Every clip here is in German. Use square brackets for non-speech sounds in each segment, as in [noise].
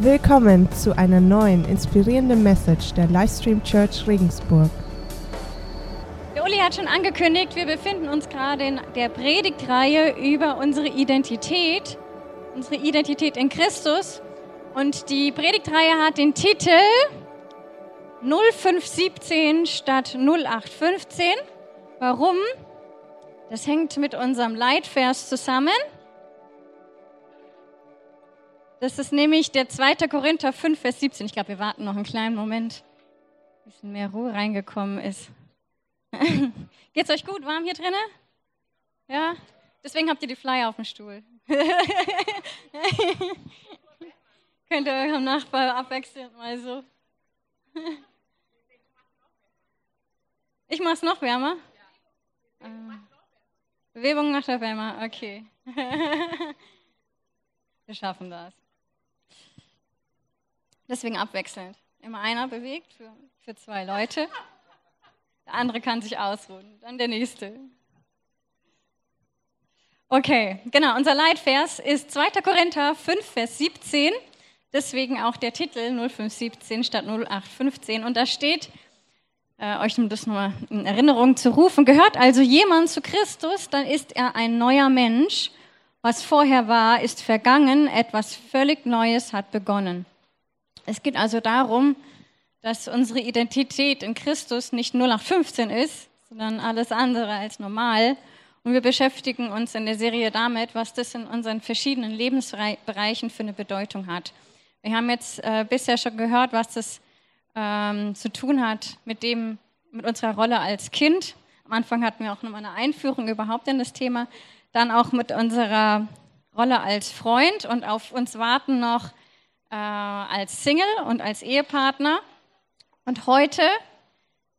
Willkommen zu einer neuen inspirierenden Message der Livestream Church Regensburg. Der Uli hat schon angekündigt, wir befinden uns gerade in der Predigtreihe über unsere Identität, unsere Identität in Christus. Und die Predigtreihe hat den Titel 0517 statt 0815. Warum? Das hängt mit unserem Leitvers zusammen. Das ist nämlich der 2. Korinther 5, Vers 17. Ich glaube, wir warten noch einen kleinen Moment, bisschen mehr Ruhe reingekommen ist. [laughs] Geht's euch gut? Warm hier drinnen? Ja? Deswegen habt ihr die Flyer auf dem Stuhl. [laughs] Könnt ihr eurem Nachbar abwechselnd mal so. ich mach's noch wärmer? Ja. Bewegung macht er wärmer, okay. [laughs] Wir schaffen das. Deswegen abwechselnd. Immer einer bewegt für, für zwei Leute. Der andere kann sich ausruhen. Dann der nächste. Okay, genau. Unser Leitvers ist 2. Korinther 5, Vers 17. Deswegen auch der Titel 0517 statt 0815. Und da steht, äh, euch das nochmal in Erinnerung zu rufen, gehört also jemand zu Christus, dann ist er ein neuer Mensch. Was vorher war, ist vergangen, etwas völlig Neues hat begonnen. Es geht also darum, dass unsere Identität in Christus nicht 0815 ist, sondern alles andere als normal. Und wir beschäftigen uns in der Serie damit, was das in unseren verschiedenen Lebensbereichen für eine Bedeutung hat. Wir haben jetzt äh, bisher schon gehört, was das ähm, zu tun hat mit dem, mit unserer Rolle als Kind. Am Anfang hatten wir auch nochmal eine Einführung überhaupt in das Thema. Dann auch mit unserer Rolle als Freund und auf uns warten noch äh, als Single und als Ehepartner. Und heute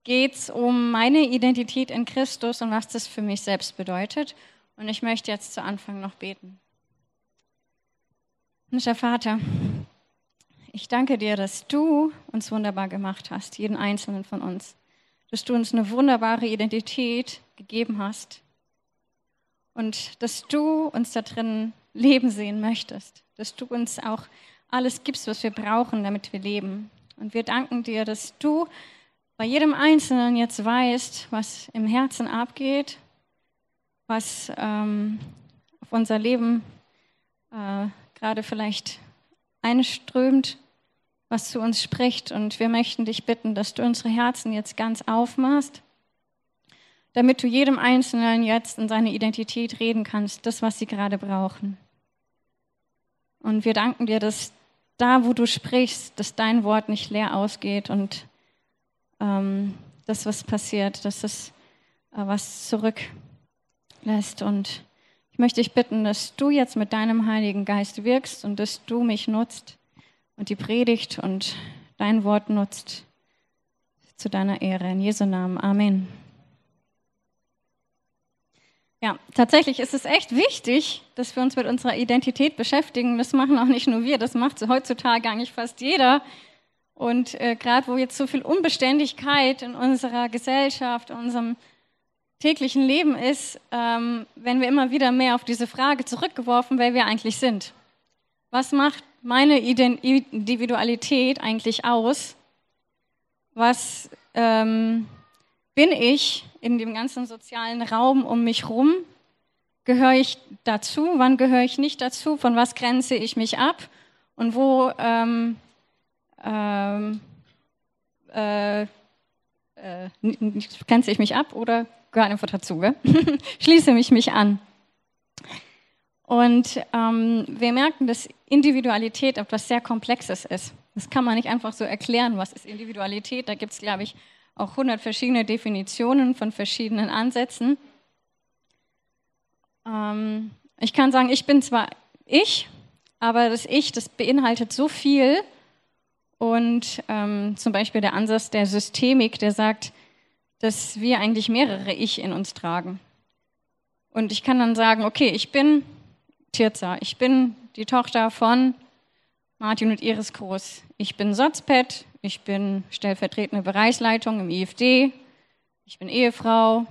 geht es um meine Identität in Christus und was das für mich selbst bedeutet. Und ich möchte jetzt zu Anfang noch beten. Himmlischer Vater, ich danke dir, dass du uns wunderbar gemacht hast, jeden einzelnen von uns. Dass du uns eine wunderbare Identität gegeben hast. Und dass du uns da drin leben sehen möchtest. Dass du uns auch alles gibst, was wir brauchen, damit wir leben. Und wir danken dir, dass du bei jedem Einzelnen jetzt weißt, was im Herzen abgeht, was ähm, auf unser Leben äh, gerade vielleicht einströmt, was zu uns spricht. Und wir möchten dich bitten, dass du unsere Herzen jetzt ganz aufmachst, damit du jedem Einzelnen jetzt in seine Identität reden kannst, das, was sie gerade brauchen. Und wir danken dir, dass da, wo du sprichst, dass dein Wort nicht leer ausgeht und ähm, das, was passiert, dass es äh, was zurücklässt. Und ich möchte dich bitten, dass du jetzt mit deinem Heiligen Geist wirkst und dass du mich nutzt und die Predigt und dein Wort nutzt zu deiner Ehre. In Jesu Namen. Amen. Ja, tatsächlich ist es echt wichtig, dass wir uns mit unserer Identität beschäftigen. Das machen auch nicht nur wir, das macht heutzutage eigentlich fast jeder. Und äh, gerade wo jetzt so viel Unbeständigkeit in unserer Gesellschaft, in unserem täglichen Leben ist, ähm, werden wir immer wieder mehr auf diese Frage zurückgeworfen, wer wir eigentlich sind. Was macht meine Individualität eigentlich aus? Was ähm, bin ich in dem ganzen sozialen Raum um mich herum? Gehöre ich dazu? Wann gehöre ich nicht dazu? Von was grenze ich mich ab? Und wo ähm, ähm, äh, äh, grenze ich mich ab oder gehöre einfach dazu? [laughs] Schließe mich mich an. Und ähm, wir merken, dass Individualität etwas sehr Komplexes ist. Das kann man nicht einfach so erklären, was ist Individualität. Da gibt es, glaube ich, auch 100 verschiedene Definitionen von verschiedenen Ansätzen. Ähm, ich kann sagen, ich bin zwar ich, aber das Ich, das beinhaltet so viel. Und ähm, zum Beispiel der Ansatz der Systemik, der sagt, dass wir eigentlich mehrere Ich in uns tragen. Und ich kann dann sagen, okay, ich bin Tirza, ich bin die Tochter von Martin und Iris Groß. Ich bin Sotzpet, ich bin stellvertretende Bereichsleitung im IFD. Ich bin Ehefrau.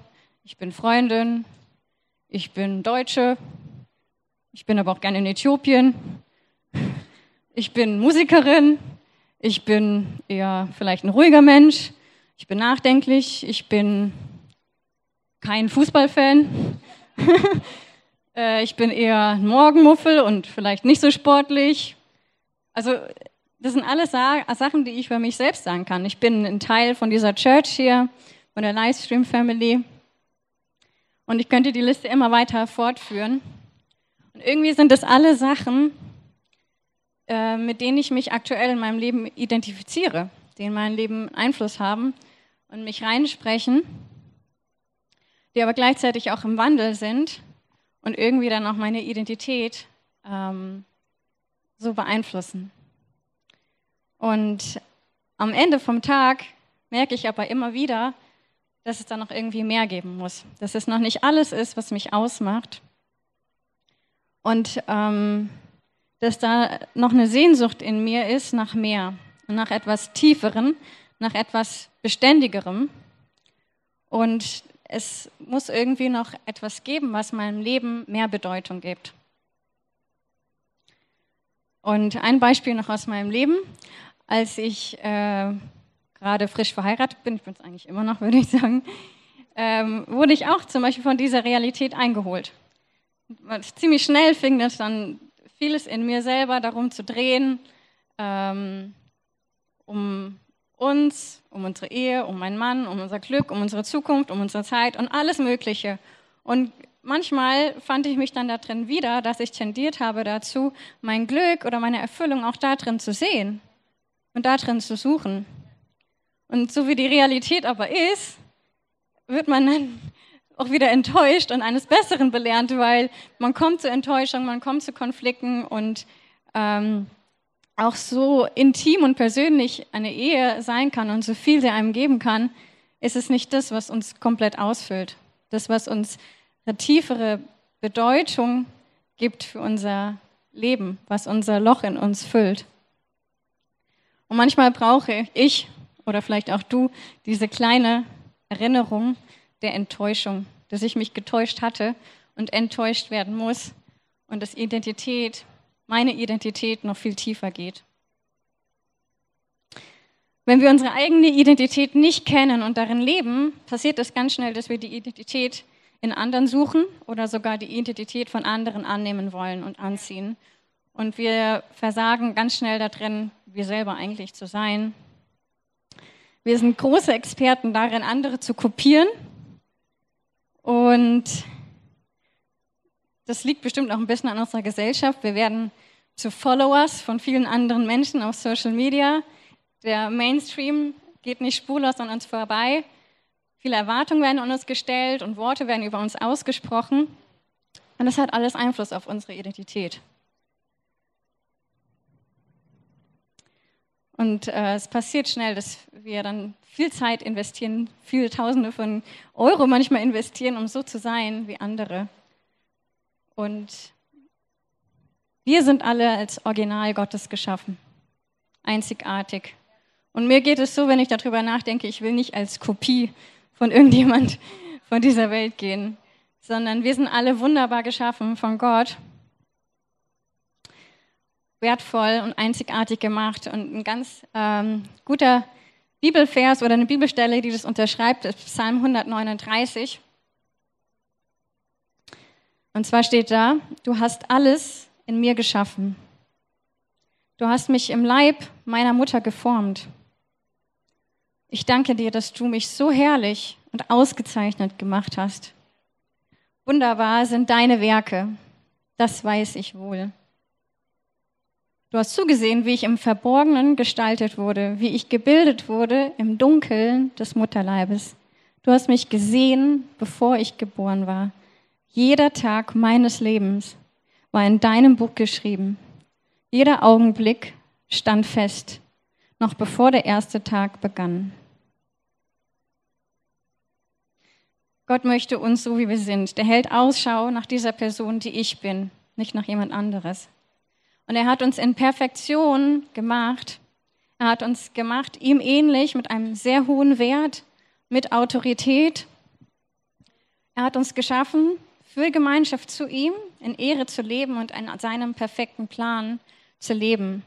Ich bin Freundin. Ich bin Deutsche. Ich bin aber auch gerne in Äthiopien. ich bin Musikerin, ich bin eher vielleicht ein ruhiger Mensch, ich bin nachdenklich, ich bin kein Fußballfan, äh, ich bin eher ein Morgenmuffel und vielleicht nicht so sportlich. Also das sind alles Sachen, die ich über mich selbst sagen kann. Ich bin ein Teil von dieser Church hier, von der Livestream Family. Und ich könnte die Liste immer weiter fortführen. Und irgendwie sind das alle Sachen, äh, mit denen ich mich aktuell in meinem Leben identifiziere, die in mein Leben Einfluss haben und mich reinsprechen, die aber gleichzeitig auch im Wandel sind und irgendwie dann auch meine Identität ähm, so beeinflussen. Und am Ende vom Tag merke ich aber immer wieder, dass es da noch irgendwie mehr geben muss, dass es noch nicht alles ist, was mich ausmacht. Und ähm, dass da noch eine Sehnsucht in mir ist nach mehr, nach etwas Tieferen, nach etwas Beständigerem. Und es muss irgendwie noch etwas geben, was meinem Leben mehr Bedeutung gibt. Und ein Beispiel noch aus meinem Leben. Als ich äh, gerade frisch verheiratet bin, ich bin es eigentlich immer noch, [laughs] würde ich sagen, ähm, wurde ich auch zum Beispiel von dieser Realität eingeholt. Ziemlich schnell fing das dann vieles in mir selber darum zu drehen, ähm, um uns, um unsere Ehe, um meinen Mann, um unser Glück, um unsere Zukunft, um unsere Zeit und alles Mögliche. Und manchmal fand ich mich dann da drin wieder, dass ich tendiert habe dazu, mein Glück oder meine Erfüllung auch da drin zu sehen und da drin zu suchen. Und so wie die Realität aber ist, wird man dann [laughs] auch wieder enttäuscht und eines Besseren belernt, weil man kommt zu Enttäuschung, man kommt zu Konflikten und ähm, auch so intim und persönlich eine Ehe sein kann und so viel sie einem geben kann, ist es nicht das, was uns komplett ausfüllt. Das, was uns eine tiefere Bedeutung gibt für unser Leben, was unser Loch in uns füllt. Und manchmal brauche ich oder vielleicht auch du diese kleine Erinnerung, der Enttäuschung, dass ich mich getäuscht hatte und enttäuscht werden muss und dass Identität, meine Identität noch viel tiefer geht. Wenn wir unsere eigene Identität nicht kennen und darin leben, passiert es ganz schnell, dass wir die Identität in anderen suchen oder sogar die Identität von anderen annehmen wollen und anziehen. Und wir versagen ganz schnell darin, wir selber eigentlich zu sein. Wir sind große Experten darin, andere zu kopieren und das liegt bestimmt auch ein bisschen an unserer Gesellschaft. Wir werden zu Followers von vielen anderen Menschen auf Social Media. Der Mainstream geht nicht spurlos an uns vorbei. Viele Erwartungen werden an uns gestellt und Worte werden über uns ausgesprochen. Und das hat alles Einfluss auf unsere Identität. Und äh, es passiert schnell, dass wir dann viel Zeit investieren, viele Tausende von Euro manchmal investieren, um so zu sein wie andere. Und wir sind alle als Original Gottes geschaffen, einzigartig. Und mir geht es so, wenn ich darüber nachdenke, ich will nicht als Kopie von irgendjemand von dieser Welt gehen, sondern wir sind alle wunderbar geschaffen von Gott wertvoll und einzigartig gemacht. Und ein ganz ähm, guter Bibelvers oder eine Bibelstelle, die das unterschreibt, ist Psalm 139. Und zwar steht da, du hast alles in mir geschaffen. Du hast mich im Leib meiner Mutter geformt. Ich danke dir, dass du mich so herrlich und ausgezeichnet gemacht hast. Wunderbar sind deine Werke, das weiß ich wohl. Du hast zugesehen, wie ich im Verborgenen gestaltet wurde, wie ich gebildet wurde im Dunkeln des Mutterleibes. Du hast mich gesehen, bevor ich geboren war. Jeder Tag meines Lebens war in deinem Buch geschrieben. Jeder Augenblick stand fest, noch bevor der erste Tag begann. Gott möchte uns so, wie wir sind. Der hält Ausschau nach dieser Person, die ich bin, nicht nach jemand anderes. Und er hat uns in Perfektion gemacht. Er hat uns gemacht, ihm ähnlich, mit einem sehr hohen Wert, mit Autorität. Er hat uns geschaffen, für Gemeinschaft zu ihm, in Ehre zu leben und in seinem perfekten Plan zu leben.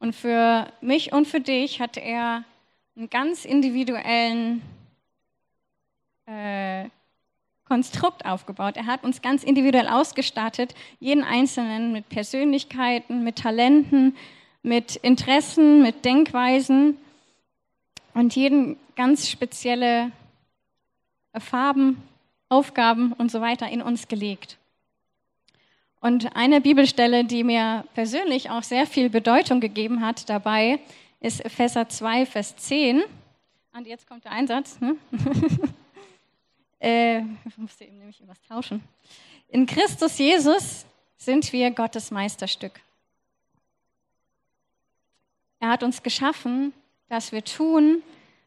Und für mich und für dich hat er einen ganz individuellen äh, Konstrukt aufgebaut. Er hat uns ganz individuell ausgestattet, jeden Einzelnen mit Persönlichkeiten, mit Talenten, mit Interessen, mit Denkweisen und jeden ganz spezielle Farben, Aufgaben und so weiter in uns gelegt. Und eine Bibelstelle, die mir persönlich auch sehr viel Bedeutung gegeben hat dabei, ist Epheser 2, Vers 10. Und jetzt kommt der Einsatz. Ne? [laughs] äh, ich musste eben nämlich was tauschen. In Christus Jesus sind wir Gottes Meisterstück. Er hat uns geschaffen, dass wir tun,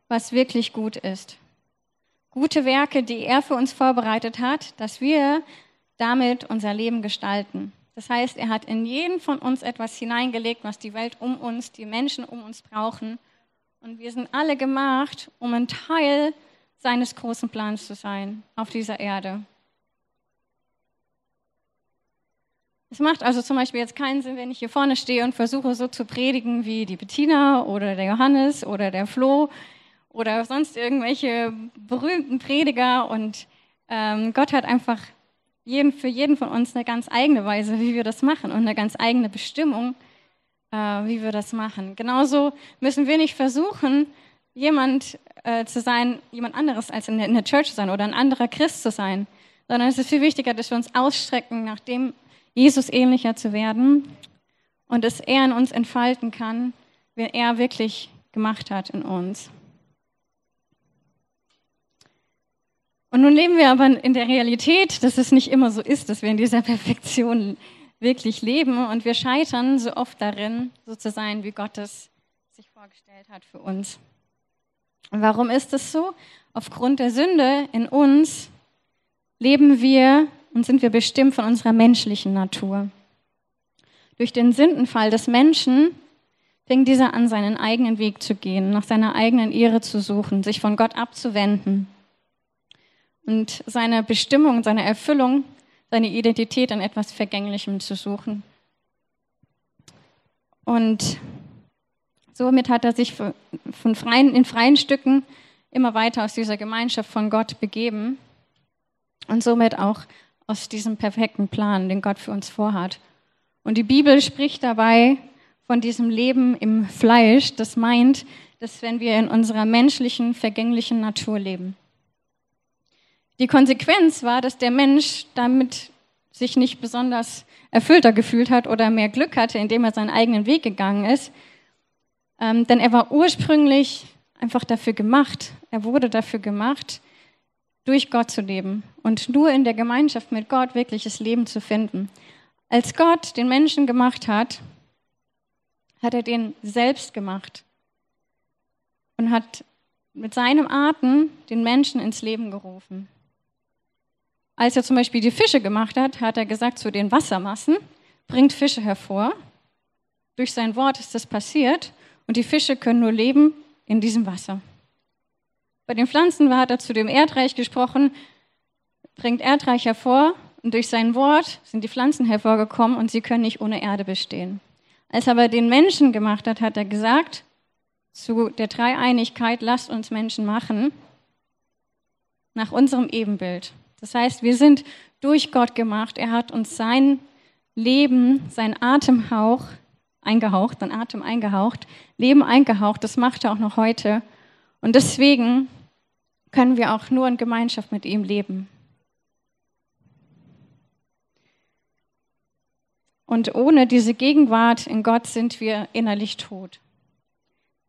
was wirklich gut ist. Gute Werke, die er für uns vorbereitet hat, dass wir damit unser Leben gestalten. Das heißt, er hat in jeden von uns etwas hineingelegt, was die Welt um uns, die Menschen um uns brauchen. Und wir sind alle gemacht, um ein Teil seines großen Plans zu sein auf dieser Erde. Es macht also zum Beispiel jetzt keinen Sinn, wenn ich hier vorne stehe und versuche so zu predigen wie die Bettina oder der Johannes oder der Flo oder sonst irgendwelche berühmten Prediger. Und ähm, Gott hat einfach jeden, für jeden von uns eine ganz eigene Weise, wie wir das machen und eine ganz eigene Bestimmung, äh, wie wir das machen. Genauso müssen wir nicht versuchen, jemand äh, zu sein, jemand anderes als in der, in der Church zu sein oder ein anderer Christ zu sein, sondern es ist viel wichtiger, dass wir uns ausstrecken nach dem, Jesus ähnlicher zu werden und dass er in uns entfalten kann, wer er wirklich gemacht hat in uns. Und nun leben wir aber in der Realität, dass es nicht immer so ist, dass wir in dieser Perfektion wirklich leben und wir scheitern so oft darin, so zu sein, wie Gott es sich vorgestellt hat für uns. Und warum ist es so? Aufgrund der Sünde in uns leben wir und sind wir bestimmt von unserer menschlichen Natur. Durch den Sündenfall des Menschen fing dieser an, seinen eigenen Weg zu gehen, nach seiner eigenen Ehre zu suchen, sich von Gott abzuwenden und seine Bestimmung, seine Erfüllung, seine Identität in etwas Vergänglichem zu suchen. Und somit hat er sich von freien, in freien Stücken immer weiter aus dieser Gemeinschaft von Gott begeben und somit auch aus diesem perfekten Plan, den Gott für uns vorhat. Und die Bibel spricht dabei von diesem Leben im Fleisch. Das meint, dass wenn wir in unserer menschlichen, vergänglichen Natur leben. Die Konsequenz war, dass der Mensch damit sich nicht besonders erfüllter gefühlt hat oder mehr Glück hatte, indem er seinen eigenen Weg gegangen ist. Ähm, denn er war ursprünglich einfach dafür gemacht, er wurde dafür gemacht, durch Gott zu leben und nur in der Gemeinschaft mit Gott wirkliches Leben zu finden. Als Gott den Menschen gemacht hat, hat er den selbst gemacht und hat mit seinem Atem den Menschen ins Leben gerufen. Als er zum Beispiel die Fische gemacht hat, hat er gesagt zu den Wassermassen, bringt Fische hervor. Durch sein Wort ist das passiert und die Fische können nur leben in diesem Wasser. Bei den Pflanzen hat er zu dem Erdreich gesprochen, bringt Erdreich hervor und durch sein Wort sind die Pflanzen hervorgekommen und sie können nicht ohne Erde bestehen. Als er aber den Menschen gemacht hat, hat er gesagt, zu der Dreieinigkeit, lasst uns Menschen machen, nach unserem Ebenbild. Das heißt, wir sind durch Gott gemacht. Er hat uns sein Leben, sein Atemhauch eingehaucht, sein Atem eingehaucht, Leben eingehaucht. Das macht er auch noch heute. Und deswegen können wir auch nur in Gemeinschaft mit ihm leben. Und ohne diese Gegenwart in Gott sind wir innerlich tot.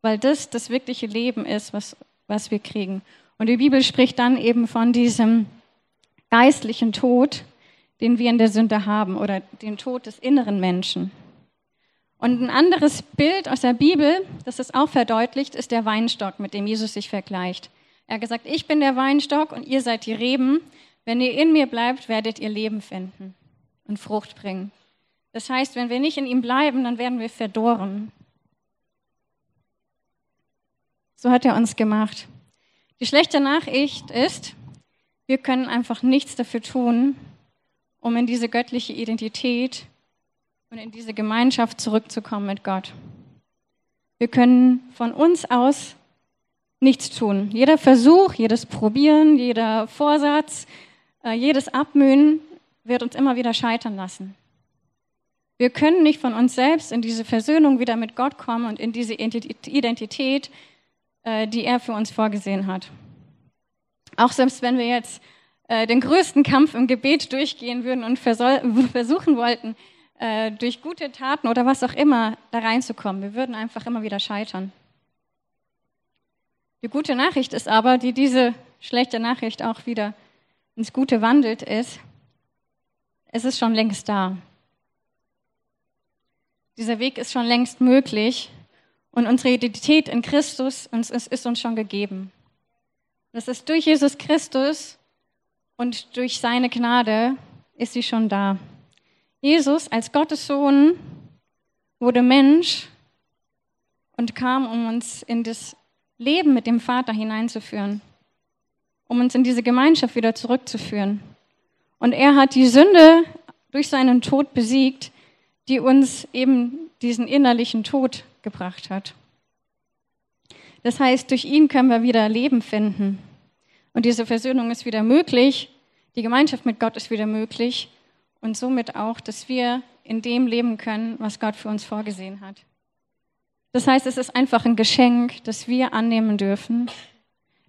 Weil das das wirkliche Leben ist, was, was wir kriegen. Und die Bibel spricht dann eben von diesem geistlichen Tod, den wir in der Sünde haben oder den Tod des inneren Menschen. Und ein anderes Bild aus der Bibel, das es auch verdeutlicht, ist der Weinstock, mit dem Jesus sich vergleicht. Er hat gesagt, ich bin der Weinstock und ihr seid die Reben. Wenn ihr in mir bleibt, werdet ihr Leben finden und Frucht bringen. Das heißt, wenn wir nicht in ihm bleiben, dann werden wir verdorren. So hat er uns gemacht. Die schlechte Nachricht ist, wir können einfach nichts dafür tun, um in diese göttliche Identität und in diese Gemeinschaft zurückzukommen mit Gott. Wir können von uns aus nichts tun. Jeder Versuch, jedes Probieren, jeder Vorsatz, äh, jedes Abmühen wird uns immer wieder scheitern lassen. Wir können nicht von uns selbst in diese Versöhnung wieder mit Gott kommen und in diese Identität, äh, die er für uns vorgesehen hat. Auch selbst wenn wir jetzt äh, den größten Kampf im Gebet durchgehen würden und [laughs] versuchen wollten, äh, durch gute Taten oder was auch immer da reinzukommen, wir würden einfach immer wieder scheitern. Die gute Nachricht ist aber, die diese schlechte Nachricht auch wieder ins Gute wandelt, ist, es ist schon längst da. Dieser Weg ist schon längst möglich und unsere Identität in Christus ist uns schon gegeben. Das ist durch Jesus Christus und durch seine Gnade ist sie schon da. Jesus als Gottes Sohn wurde Mensch und kam, um uns in das Leben mit dem Vater hineinzuführen, um uns in diese Gemeinschaft wieder zurückzuführen. Und er hat die Sünde durch seinen Tod besiegt, die uns eben diesen innerlichen Tod gebracht hat. Das heißt, durch ihn können wir wieder Leben finden. Und diese Versöhnung ist wieder möglich, die Gemeinschaft mit Gott ist wieder möglich und somit auch, dass wir in dem leben können, was Gott für uns vorgesehen hat. Das heißt, es ist einfach ein Geschenk, das wir annehmen dürfen,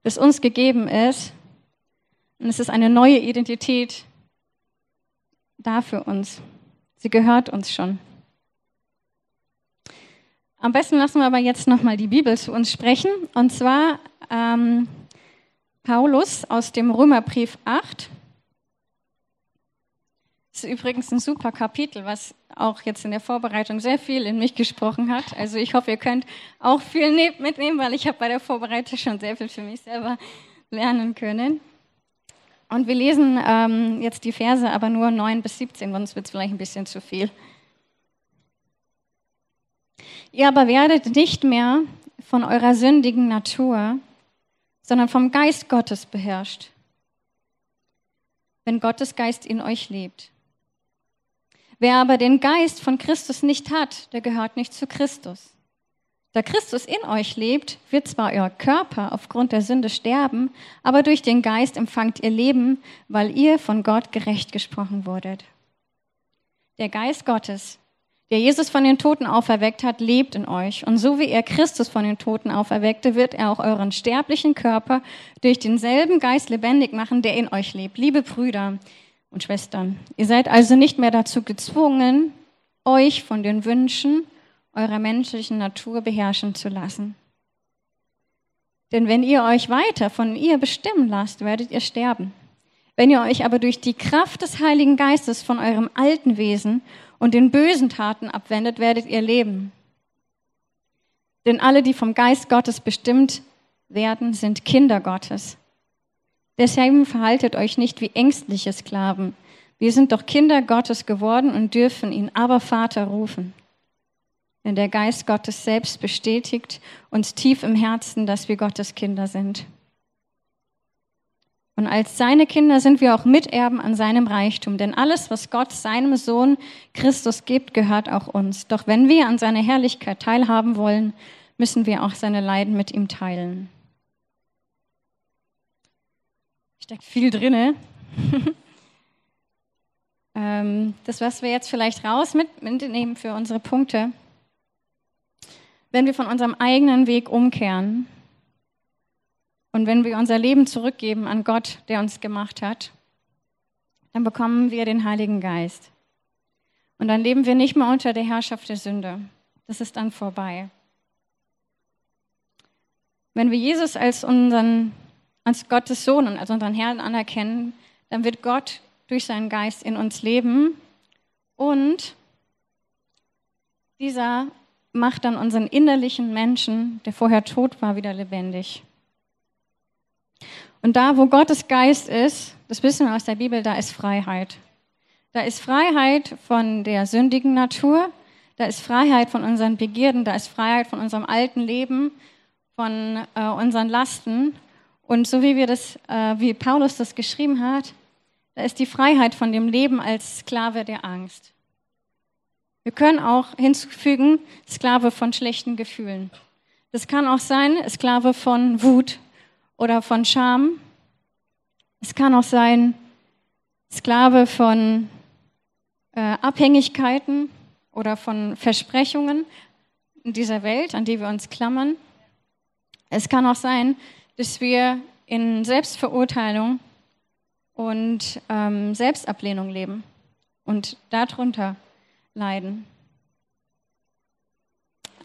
das uns gegeben ist. Und es ist eine neue Identität da für uns. Sie gehört uns schon. Am besten lassen wir aber jetzt nochmal die Bibel zu uns sprechen. Und zwar ähm, Paulus aus dem Römerbrief 8. Das ist übrigens ein super Kapitel, was auch jetzt in der Vorbereitung sehr viel in mich gesprochen hat. Also ich hoffe, ihr könnt auch viel mitnehmen, weil ich habe bei der Vorbereitung schon sehr viel für mich selber lernen können. Und wir lesen ähm, jetzt die Verse aber nur 9 bis 17, sonst wird es vielleicht ein bisschen zu viel. Ihr aber werdet nicht mehr von eurer sündigen Natur, sondern vom Geist Gottes beherrscht, wenn Gottes Geist in euch lebt. Wer aber den Geist von Christus nicht hat, der gehört nicht zu Christus. Da Christus in euch lebt, wird zwar euer Körper aufgrund der Sünde sterben, aber durch den Geist empfangt ihr Leben, weil ihr von Gott gerecht gesprochen wurdet. Der Geist Gottes, der Jesus von den Toten auferweckt hat, lebt in euch. Und so wie er Christus von den Toten auferweckte, wird er auch euren sterblichen Körper durch denselben Geist lebendig machen, der in euch lebt. Liebe Brüder und Schwestern, ihr seid also nicht mehr dazu gezwungen, euch von den Wünschen eurer menschlichen Natur beherrschen zu lassen. Denn wenn ihr euch weiter von ihr bestimmen lasst, werdet ihr sterben. Wenn ihr euch aber durch die Kraft des Heiligen Geistes von eurem alten Wesen und den bösen Taten abwendet, werdet ihr leben. Denn alle, die vom Geist Gottes bestimmt werden, sind Kinder Gottes. Deshalb verhaltet euch nicht wie ängstliche Sklaven. Wir sind doch Kinder Gottes geworden und dürfen ihn aber Vater rufen. Denn der Geist Gottes selbst bestätigt uns tief im Herzen, dass wir Gottes Kinder sind. Und als seine Kinder sind wir auch Miterben an seinem Reichtum, denn alles, was Gott seinem Sohn Christus gibt, gehört auch uns. Doch wenn wir an seiner Herrlichkeit teilhaben wollen, müssen wir auch seine Leiden mit ihm teilen. Steckt viel drinne. [laughs] Ähm, das, was wir jetzt vielleicht raus mitnehmen für unsere Punkte, wenn wir von unserem eigenen Weg umkehren und wenn wir unser Leben zurückgeben an Gott, der uns gemacht hat, dann bekommen wir den Heiligen Geist. Und dann leben wir nicht mehr unter der Herrschaft der Sünde. Das ist dann vorbei. Wenn wir Jesus als unseren, als Gottes Sohn und als unseren Herrn anerkennen, dann wird Gott durch seinen Geist in uns leben und dieser macht dann unseren innerlichen Menschen, der vorher tot war, wieder lebendig. Und da, wo Gottes Geist ist, das wissen wir aus der Bibel, da ist Freiheit. Da ist Freiheit von der sündigen Natur, da ist Freiheit von unseren Begierden, da ist Freiheit von unserem alten Leben, von äh, unseren Lasten. Und so wie wir das, äh, wie Paulus das geschrieben hat, da ist die Freiheit von dem Leben als Sklave der Angst. Wir können auch hinzufügen, Sklave von schlechten Gefühlen. Das kann auch sein, Sklave von Wut oder von Scham. Es kann auch sein, Sklave von äh, Abhängigkeiten oder von Versprechungen in dieser Welt, an die wir uns klammern. Es kann auch sein, dass wir in Selbstverurteilung und ähm, Selbstablehnung leben und darunter leiden.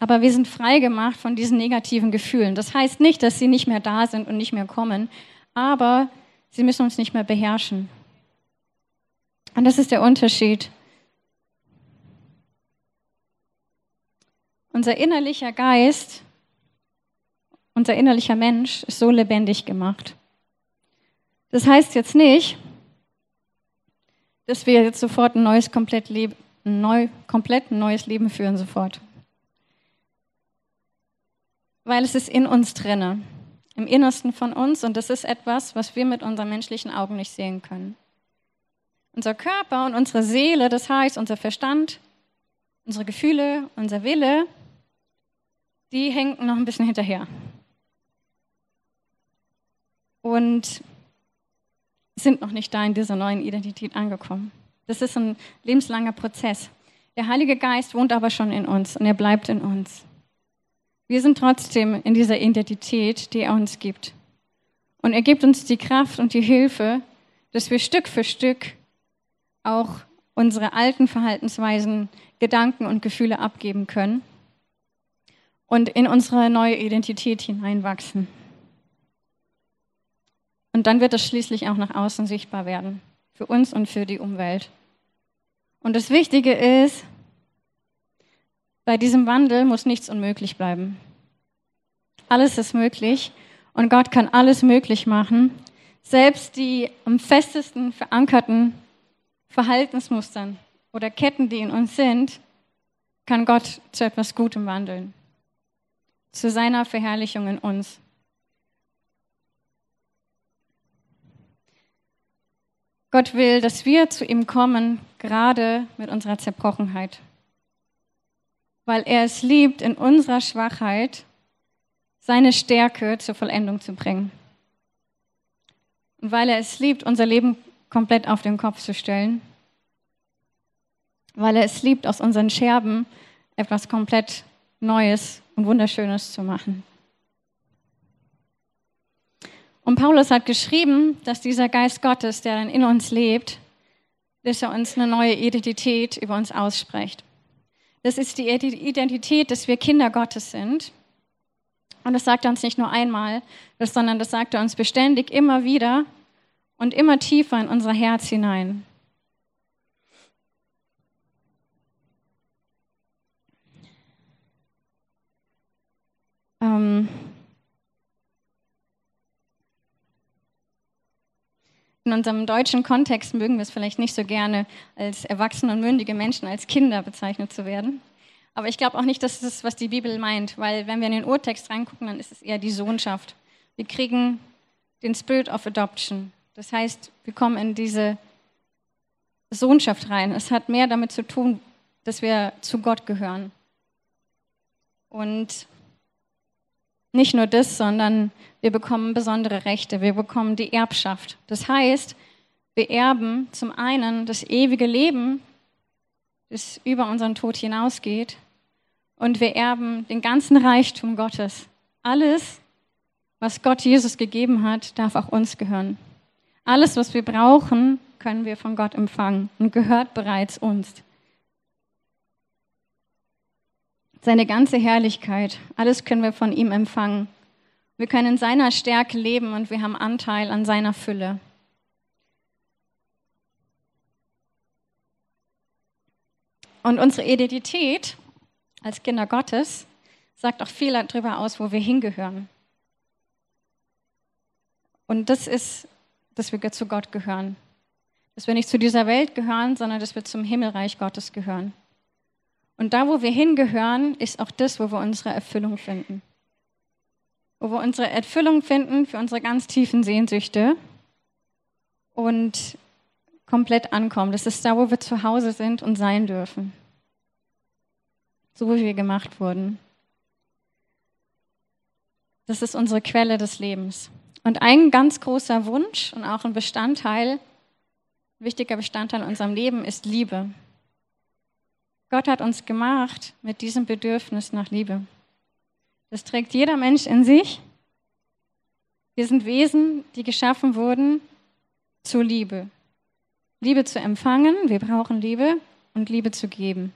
Aber wir sind frei gemacht von diesen negativen Gefühlen. Das heißt nicht, dass sie nicht mehr da sind und nicht mehr kommen, aber sie müssen uns nicht mehr beherrschen. Und das ist der Unterschied. Unser innerlicher Geist, unser innerlicher Mensch ist so lebendig gemacht. Das heißt jetzt nicht, dass wir jetzt sofort ein neues, komplett, Leben, neu, komplett neues Leben führen sofort. Weil es ist in uns drinne, im Innersten von uns und das ist etwas, was wir mit unseren menschlichen Augen nicht sehen können. Unser Körper und unsere Seele, das heißt unser Verstand, unsere Gefühle, unser Wille, die hängen noch ein bisschen hinterher. Und sind noch nicht da in dieser neuen Identität angekommen. Das ist ein lebenslanger Prozess. Der Heilige Geist wohnt aber schon in uns und er bleibt in uns. Wir sind trotzdem in dieser Identität, die er uns gibt. Und er gibt uns die Kraft und die Hilfe, dass wir Stück für Stück auch unsere alten Verhaltensweisen, Gedanken und Gefühle abgeben können und in unsere neue Identität hineinwachsen. Und dann wird es schließlich auch nach außen sichtbar werden, für uns und für die Umwelt. Und das Wichtige ist, bei diesem Wandel muss nichts unmöglich bleiben. Alles ist möglich und Gott kann alles möglich machen. Selbst die am festesten verankerten Verhaltensmustern oder Ketten, die in uns sind, kann Gott zu etwas Gutem wandeln. Zu seiner Verherrlichung in uns. Gott will, dass wir zu ihm kommen, gerade mit unserer Zerbrochenheit. Weil er es liebt, in unserer Schwachheit seine Stärke zur Vollendung zu bringen. Und weil er es liebt, unser Leben komplett auf den Kopf zu stellen. Weil er es liebt, aus unseren Scherben etwas komplett Neues und Wunderschönes zu machen. Und Paulus hat geschrieben, dass dieser Geist Gottes, der dann in uns lebt, dass er uns eine neue Identität über uns ausspricht. Das ist die Identität, dass wir Kinder Gottes sind. Und das sagt er uns nicht nur einmal, sondern das sagt er uns beständig immer wieder und immer tiefer in unser Herz hinein. Ähm in unserem deutschen Kontext mögen wir es vielleicht nicht so gerne, als erwachsene und mündige Menschen als Kinder bezeichnet zu werden. Aber ich glaube auch nicht, dass das was die Bibel meint, weil wenn wir in den Urtext reingucken, dann ist es eher die Sohnschaft. Wir kriegen den Spirit of Adoption. Das heißt, wir kommen in diese Sohnschaft rein. Es hat mehr damit zu tun, dass wir zu Gott gehören. Und nicht nur das, sondern wir bekommen besondere Rechte. Wir bekommen die Erbschaft. Das heißt, wir erben zum einen das ewige Leben, das über unseren Tod hinausgeht. Und wir erben den ganzen Reichtum Gottes. Alles, was Gott Jesus gegeben hat, darf auch uns gehören. Alles, was wir brauchen, können wir von Gott empfangen und gehört bereits uns. Seine ganze Herrlichkeit, alles können wir von ihm empfangen. Wir können in seiner Stärke leben und wir haben Anteil an seiner Fülle. Und unsere Identität als Kinder Gottes sagt auch viel darüber aus, wo wir hingehören. Und das ist, dass wir zu Gott gehören. Dass wir nicht zu dieser Welt gehören, sondern dass wir zum Himmelreich Gottes gehören. Und da, wo wir hingehören, ist auch das, wo wir unsere Erfüllung finden. Wo wir unsere Erfüllung finden für unsere ganz tiefen Sehnsüchte und komplett ankommen. Das ist da, wo wir zu Hause sind und sein dürfen. so wie wir gemacht wurden. Das ist unsere Quelle des Lebens. Und ein ganz großer Wunsch und auch ein Bestandteil, wichtiger Bestandteil in unserem Leben ist Liebe. Gott hat uns gemacht mit diesem Bedürfnis nach Liebe. Das trägt jeder Mensch in sich. Wir sind Wesen, die geschaffen wurden zur Liebe. Liebe zu empfangen, wir brauchen Liebe und Liebe zu geben.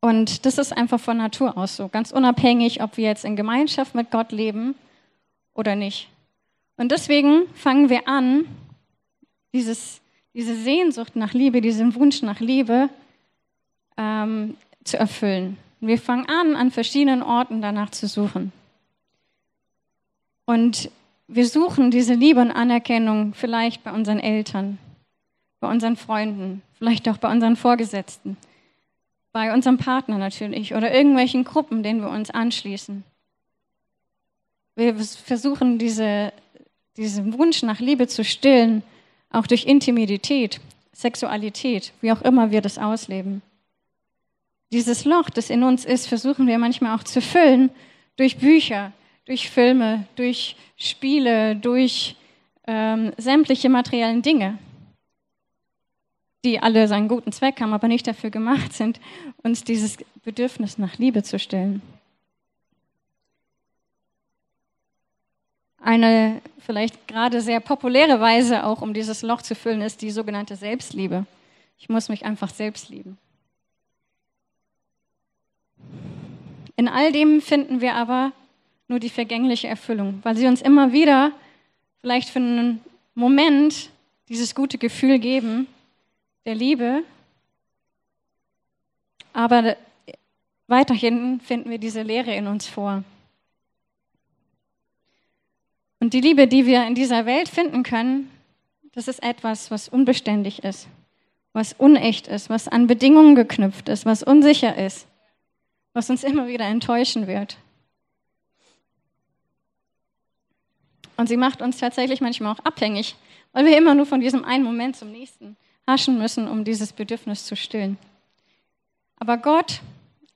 Und das ist einfach von Natur aus so, ganz unabhängig, ob wir jetzt in Gemeinschaft mit Gott leben oder nicht. Und deswegen fangen wir an, dieses, diese Sehnsucht nach Liebe, diesen Wunsch nach Liebe ähm, zu erfüllen. wir fangen an, an verschiedenen Orten danach zu suchen. Und wir suchen diese Liebe und Anerkennung vielleicht bei unseren Eltern, bei unseren Freunden, vielleicht auch bei unseren Vorgesetzten bei unserem Partner natürlich oder irgendwelchen Gruppen, denen wir uns anschließen. Wir versuchen, diese, diesen Wunsch nach Liebe zu stillen, auch durch Intimität, Sexualität, wie auch immer wir das ausleben. Dieses Loch, das in uns ist, versuchen wir manchmal auch zu füllen durch Bücher, durch Filme, durch Spiele, durch ähm, sämtliche materiellen Dinge die alle seinen guten Zweck haben, aber nicht dafür gemacht sind, uns dieses Bedürfnis nach Liebe zu stellen. Eine vielleicht gerade sehr populäre Weise, auch um dieses Loch zu füllen, ist die sogenannte Selbstliebe. Ich muss mich einfach selbst lieben. In all dem finden wir aber nur die vergängliche Erfüllung, weil sie uns immer wieder vielleicht für einen Moment dieses gute Gefühl geben, der Liebe. Aber weiterhin finden wir diese Lehre in uns vor. Und die Liebe, die wir in dieser Welt finden können, das ist etwas, was unbeständig ist, was unecht ist, was an Bedingungen geknüpft ist, was unsicher ist, was uns immer wieder enttäuschen wird. Und sie macht uns tatsächlich manchmal auch abhängig, weil wir immer nur von diesem einen Moment zum nächsten haschen müssen, um dieses Bedürfnis zu stillen. Aber Gott,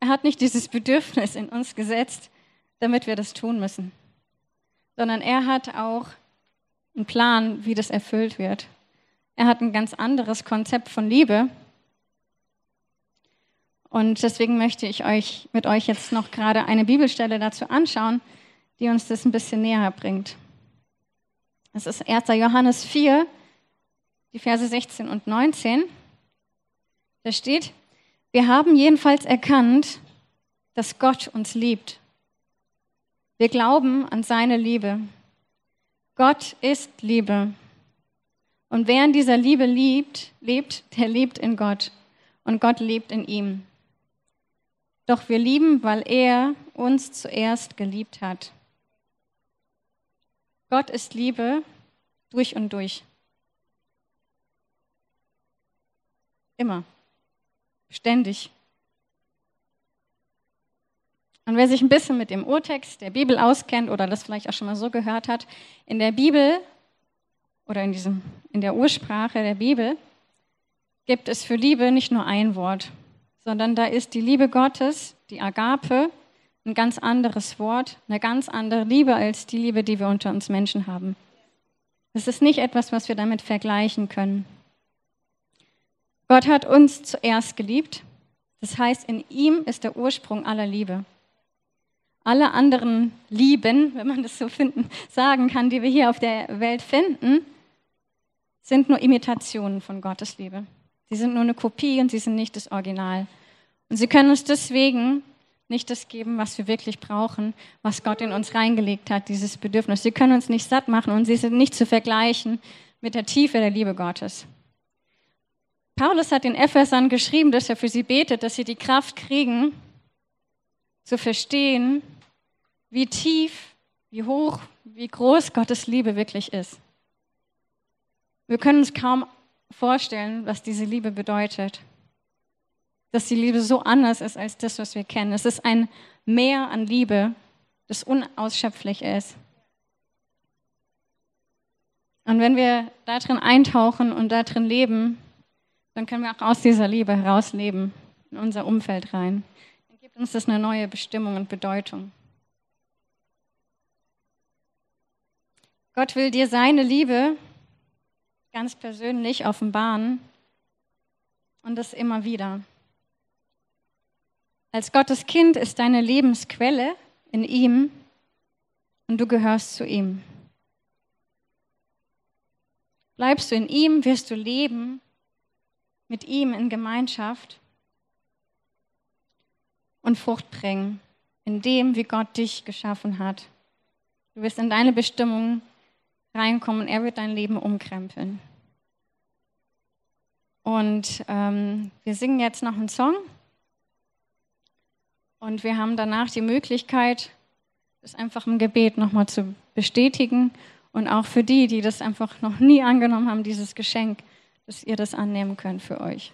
er hat nicht dieses Bedürfnis in uns gesetzt, damit wir das tun müssen, sondern er hat auch einen Plan, wie das erfüllt wird. Er hat ein ganz anderes Konzept von Liebe. Und deswegen möchte ich euch mit euch jetzt noch gerade eine Bibelstelle dazu anschauen, die uns das ein bisschen näher bringt. Es ist 1. Johannes 4, die Verse 16 und 19. Da steht, wir haben jedenfalls erkannt, dass Gott uns liebt. Wir glauben an seine Liebe. Gott ist Liebe. Und wer in dieser Liebe liebt, lebt, der lebt in Gott. Und Gott lebt in ihm. Doch wir lieben, weil er uns zuerst geliebt hat. Gott ist Liebe durch und durch. Immer. Ständig. Und wer sich ein bisschen mit dem Urtext der Bibel auskennt oder das vielleicht auch schon mal so gehört hat, in der Bibel oder in, diesem, in der Ursprache der Bibel gibt es für Liebe nicht nur ein Wort, sondern da ist die Liebe Gottes, die Agape, ein ganz anderes Wort, eine ganz andere Liebe als die Liebe, die wir unter uns Menschen haben. Es ist nicht etwas, was wir damit vergleichen können. Gott hat uns zuerst geliebt. Das heißt, in ihm ist der Ursprung aller Liebe. Alle anderen Lieben, wenn man das so finden, sagen kann, die wir hier auf der Welt finden, sind nur Imitationen von Gottes Liebe. Sie sind nur eine Kopie und sie sind nicht das Original. Und sie können uns deswegen nicht das geben, was wir wirklich brauchen, was Gott in uns reingelegt hat, dieses Bedürfnis. Sie können uns nicht satt machen und sie sind nicht zu vergleichen mit der Tiefe der Liebe Gottes. Paulus hat den Ephesern geschrieben, dass er für sie betet, dass sie die Kraft kriegen, zu verstehen, wie tief, wie hoch, wie groß Gottes Liebe wirklich ist. Wir können uns kaum vorstellen, was diese Liebe bedeutet. Dass die Liebe so anders ist als das, was wir kennen. Es ist ein Meer an Liebe, das unausschöpflich ist. Und wenn wir da drin eintauchen und da drin leben, dann können wir auch aus dieser Liebe herausleben, in unser Umfeld rein. Uns das eine neue Bestimmung und Bedeutung. Gott will dir seine Liebe ganz persönlich offenbaren und das immer wieder. Als Gottes Kind ist deine Lebensquelle in ihm und du gehörst zu ihm. Bleibst du in ihm, wirst du leben mit ihm in Gemeinschaft und Frucht bringen in dem, wie Gott dich geschaffen hat. Du wirst in deine Bestimmung reinkommen und er wird dein Leben umkrempeln. Und ähm, wir singen jetzt noch einen Song und wir haben danach die Möglichkeit, das einfach im Gebet nochmal zu bestätigen und auch für die, die das einfach noch nie angenommen haben, dieses Geschenk, dass ihr das annehmen könnt für euch.